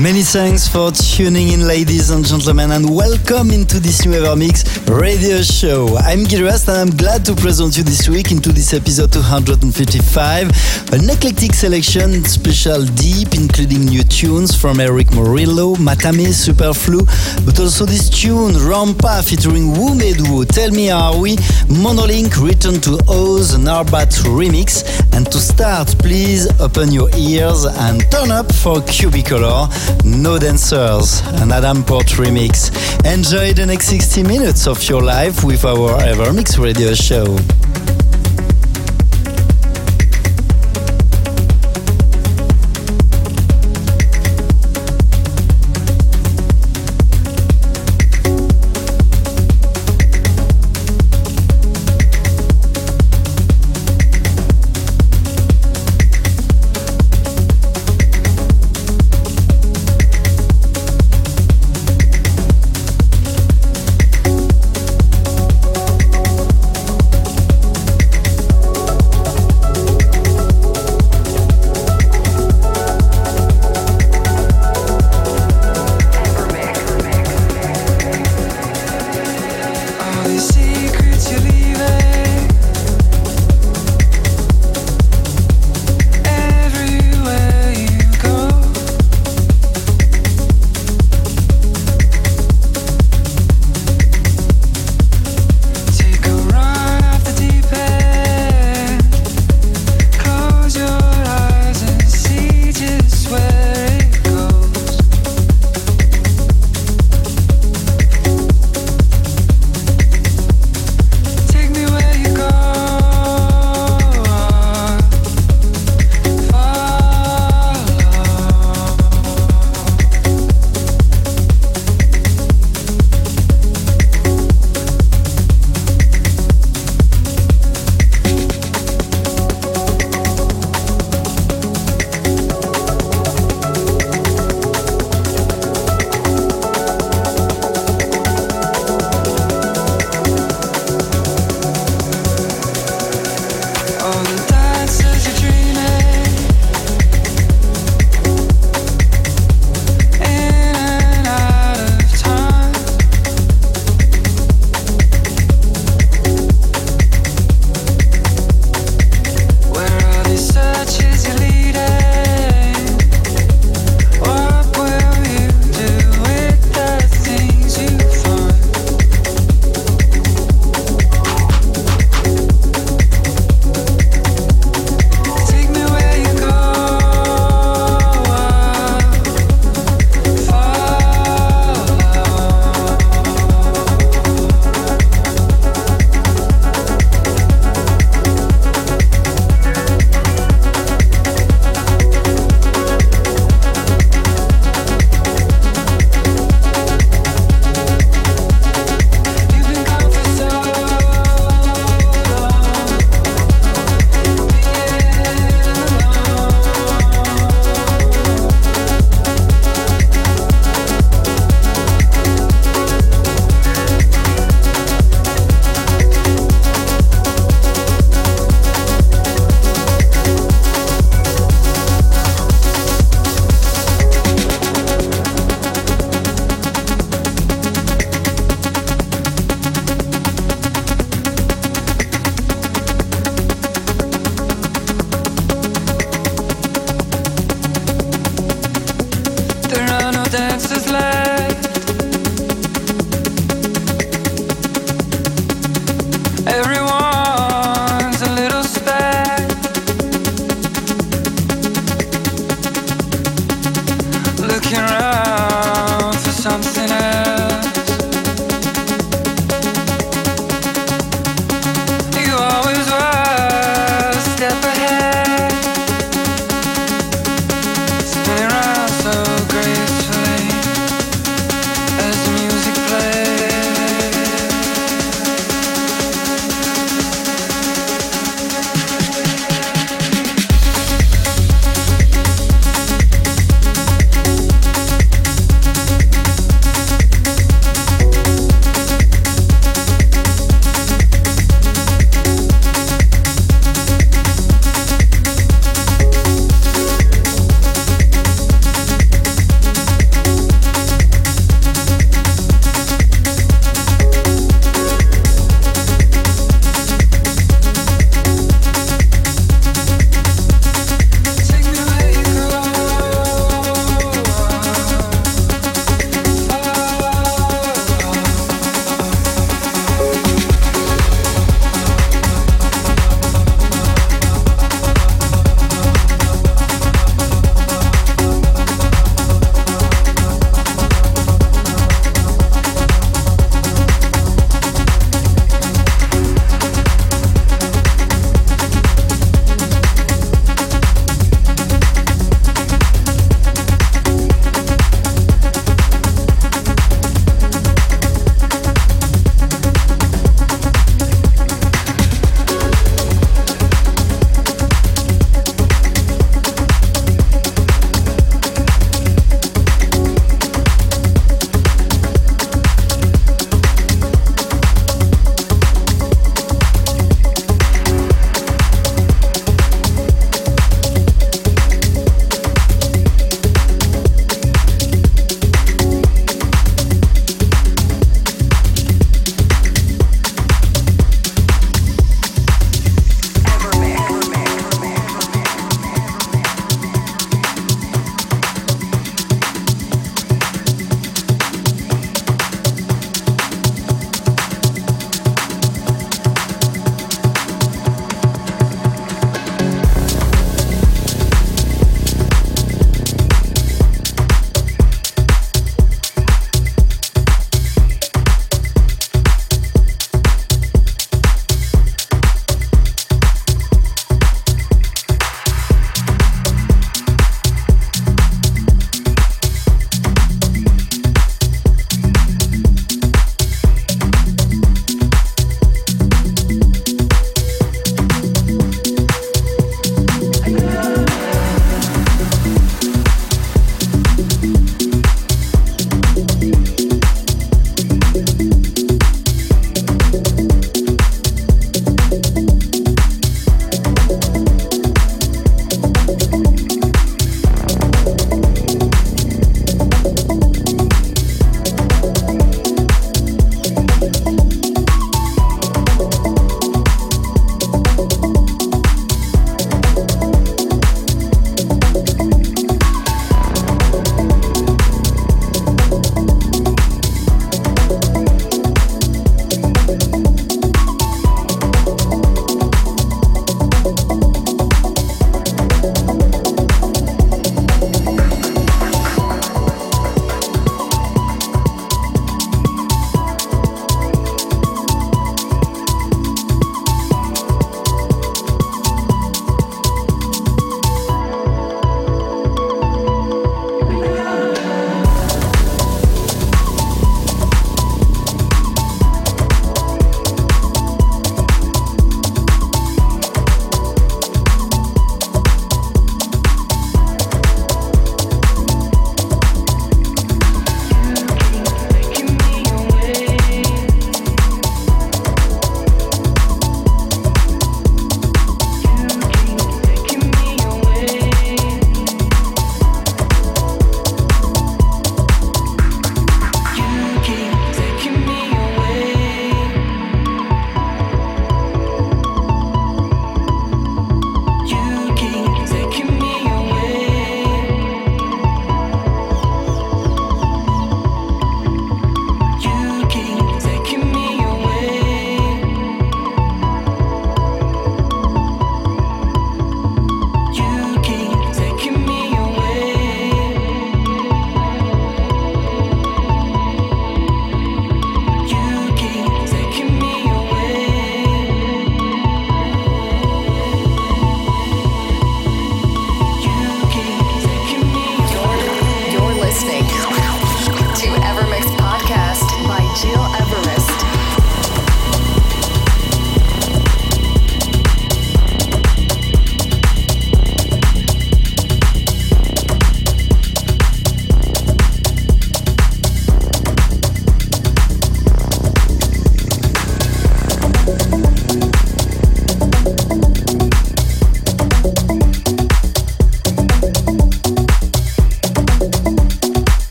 Many thanks for tuning in, ladies and gentlemen, and welcome into this new Evermix radio show. I'm Gil Everest, and I'm glad to present you this week into this episode 255. An eclectic selection, special deep, including new tunes from Erick Morillo, Matame, Superflu, but also this tune, Rampa, featuring Wumedu, Tell Me Are We, Monolink, Return to Oz, an ARTBAT remix. And to start, please open your ears and turn up for Cubicolor. No Dancers, an Adam Port remix. Enjoy the next 60 minutes of your life with our Evermix radio show.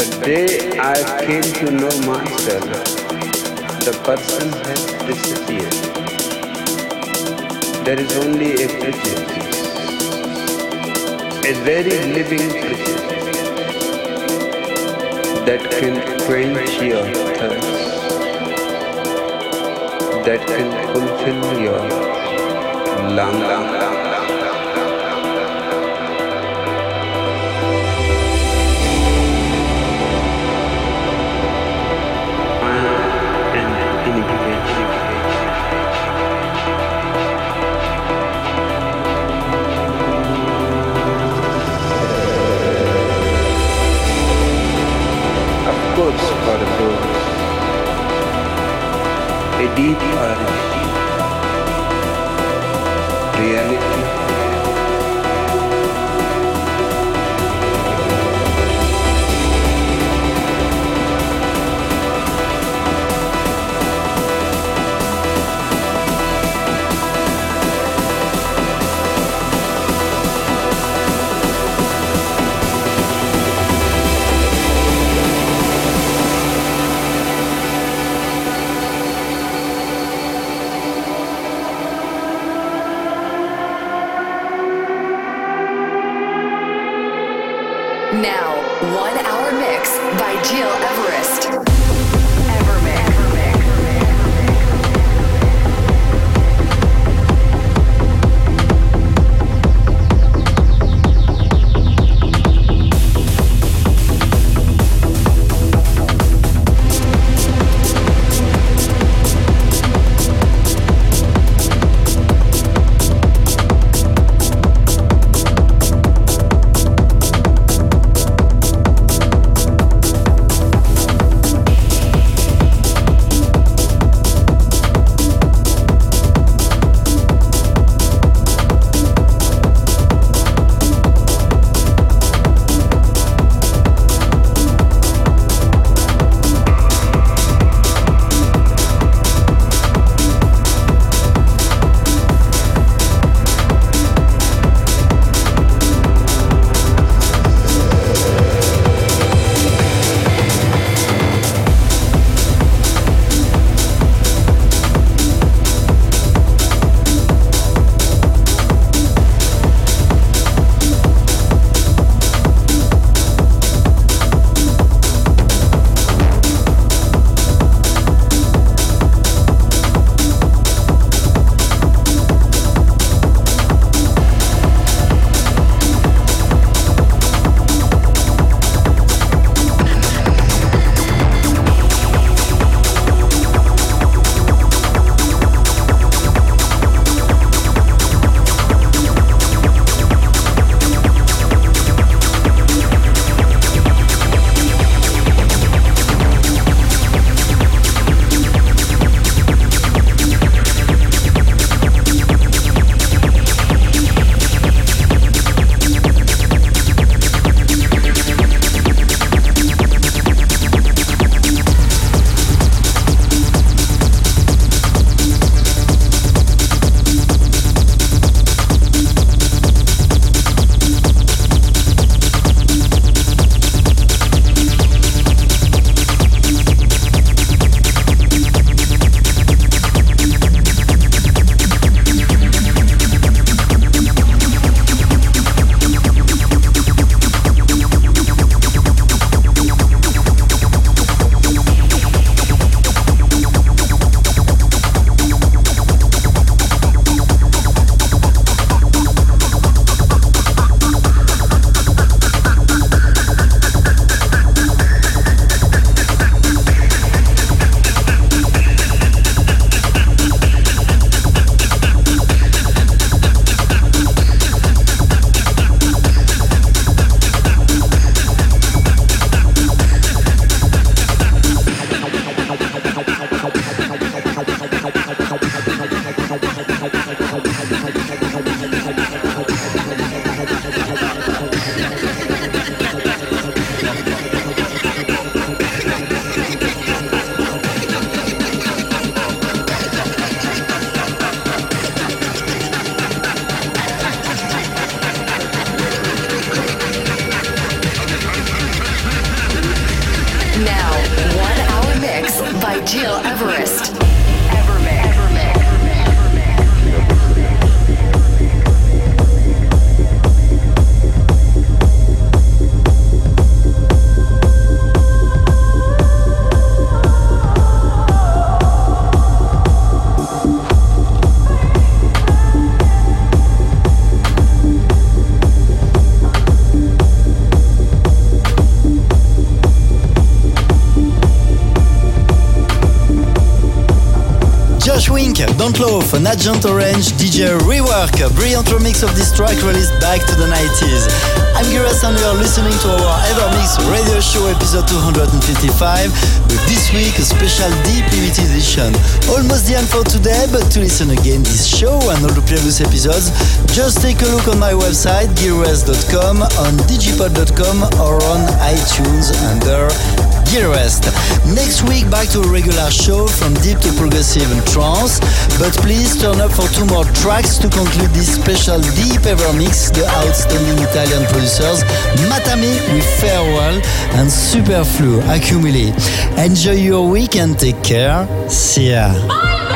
The day I came to know myself, the person has disappeared. There is only a prejudice, a very living prejudice that can quench your thirst, that can fulfill your longing. Deep Don't Loaf, an Agent Orange DJ rework, a brilliant remix of this track released back to the 90s. I'm Gil Everest and you are listening to our ever Evermix radio show episode 255 with this week a special deep limited edition. Almost the end for today, but to listen again this show and all the previous episodes, just take a look on my website, gileverest.com, on digipod.com or on iTunes under Gil Everest. Next week, back to a regular show from deep to progressive and trance. But please turn up for two more tracks to conclude this special deep ever mix. The outstanding Italian producers Mathame with Farewell and Superflu Accumulate. Enjoy your week and take care. See ya. by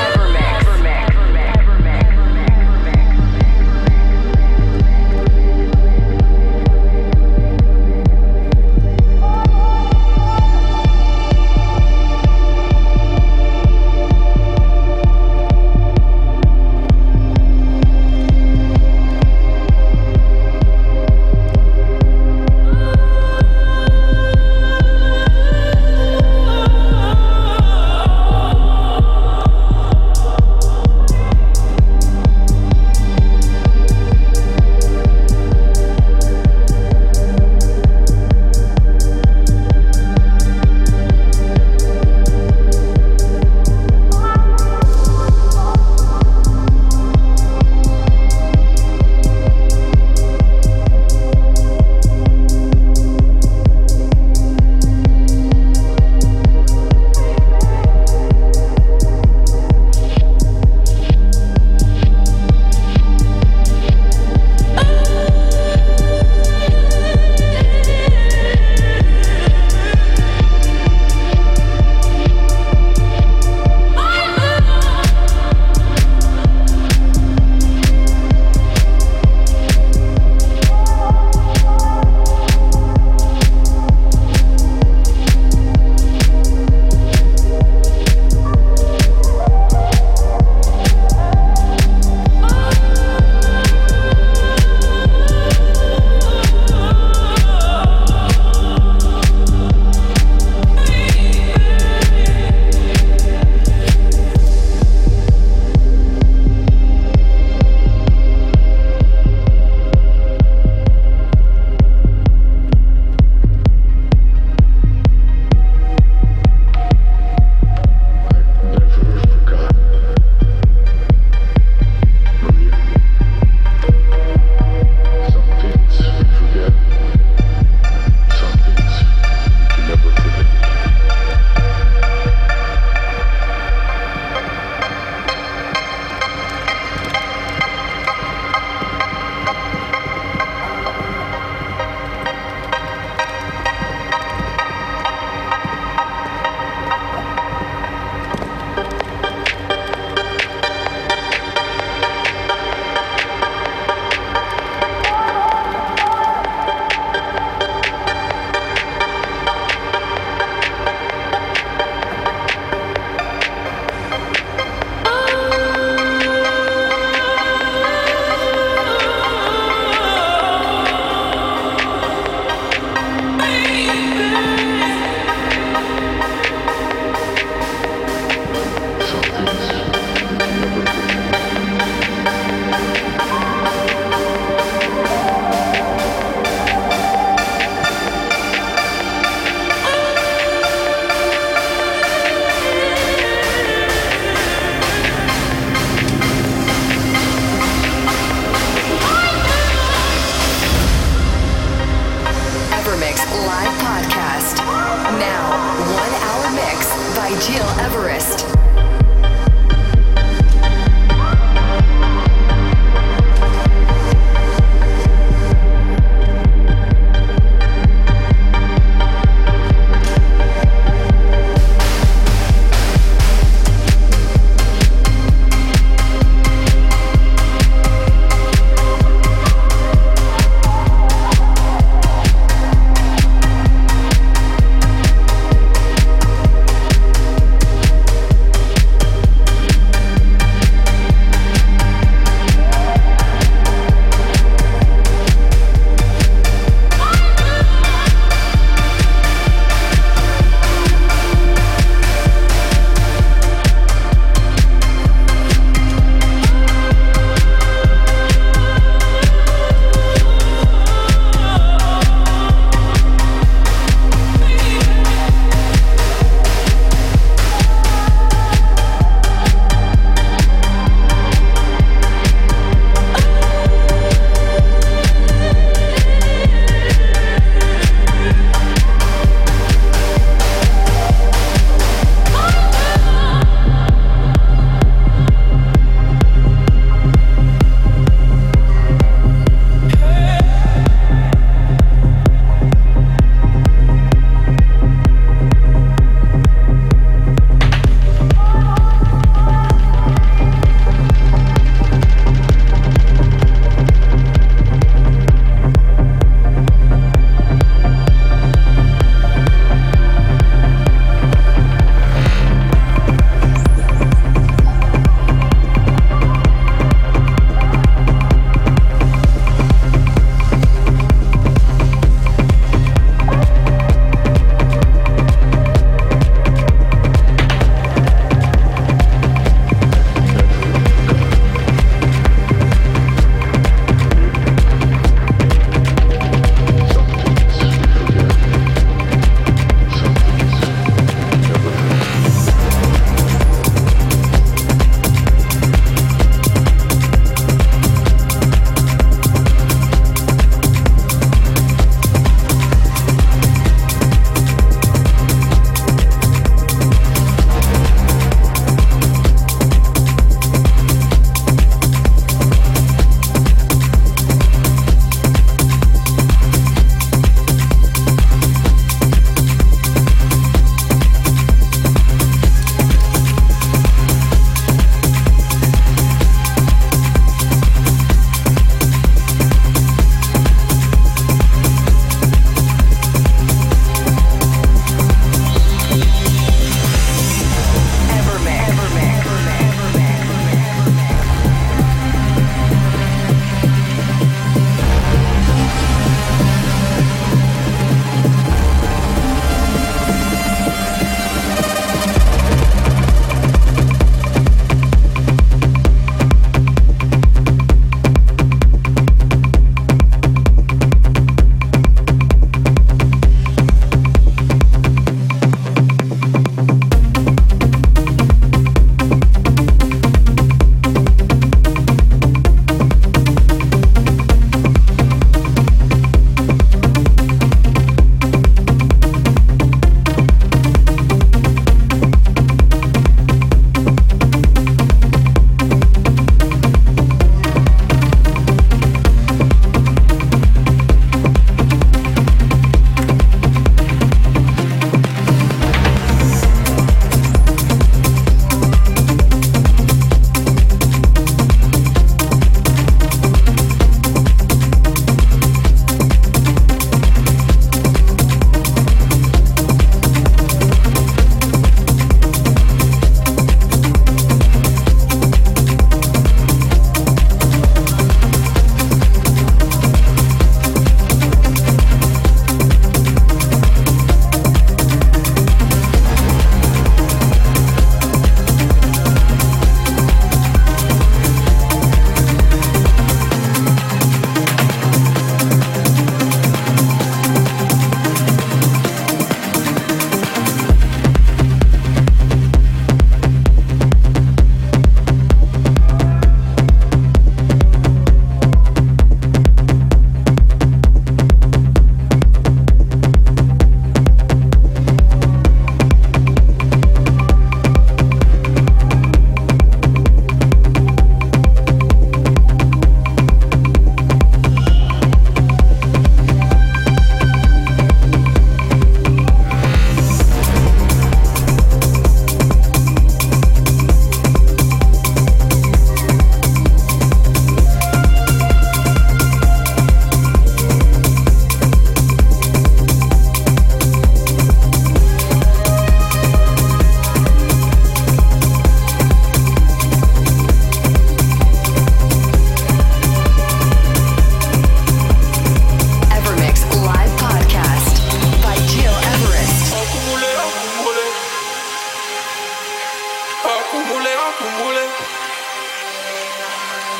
accumulé,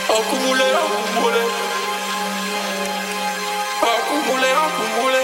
accumulé, accumulé, accumulé, accumulé.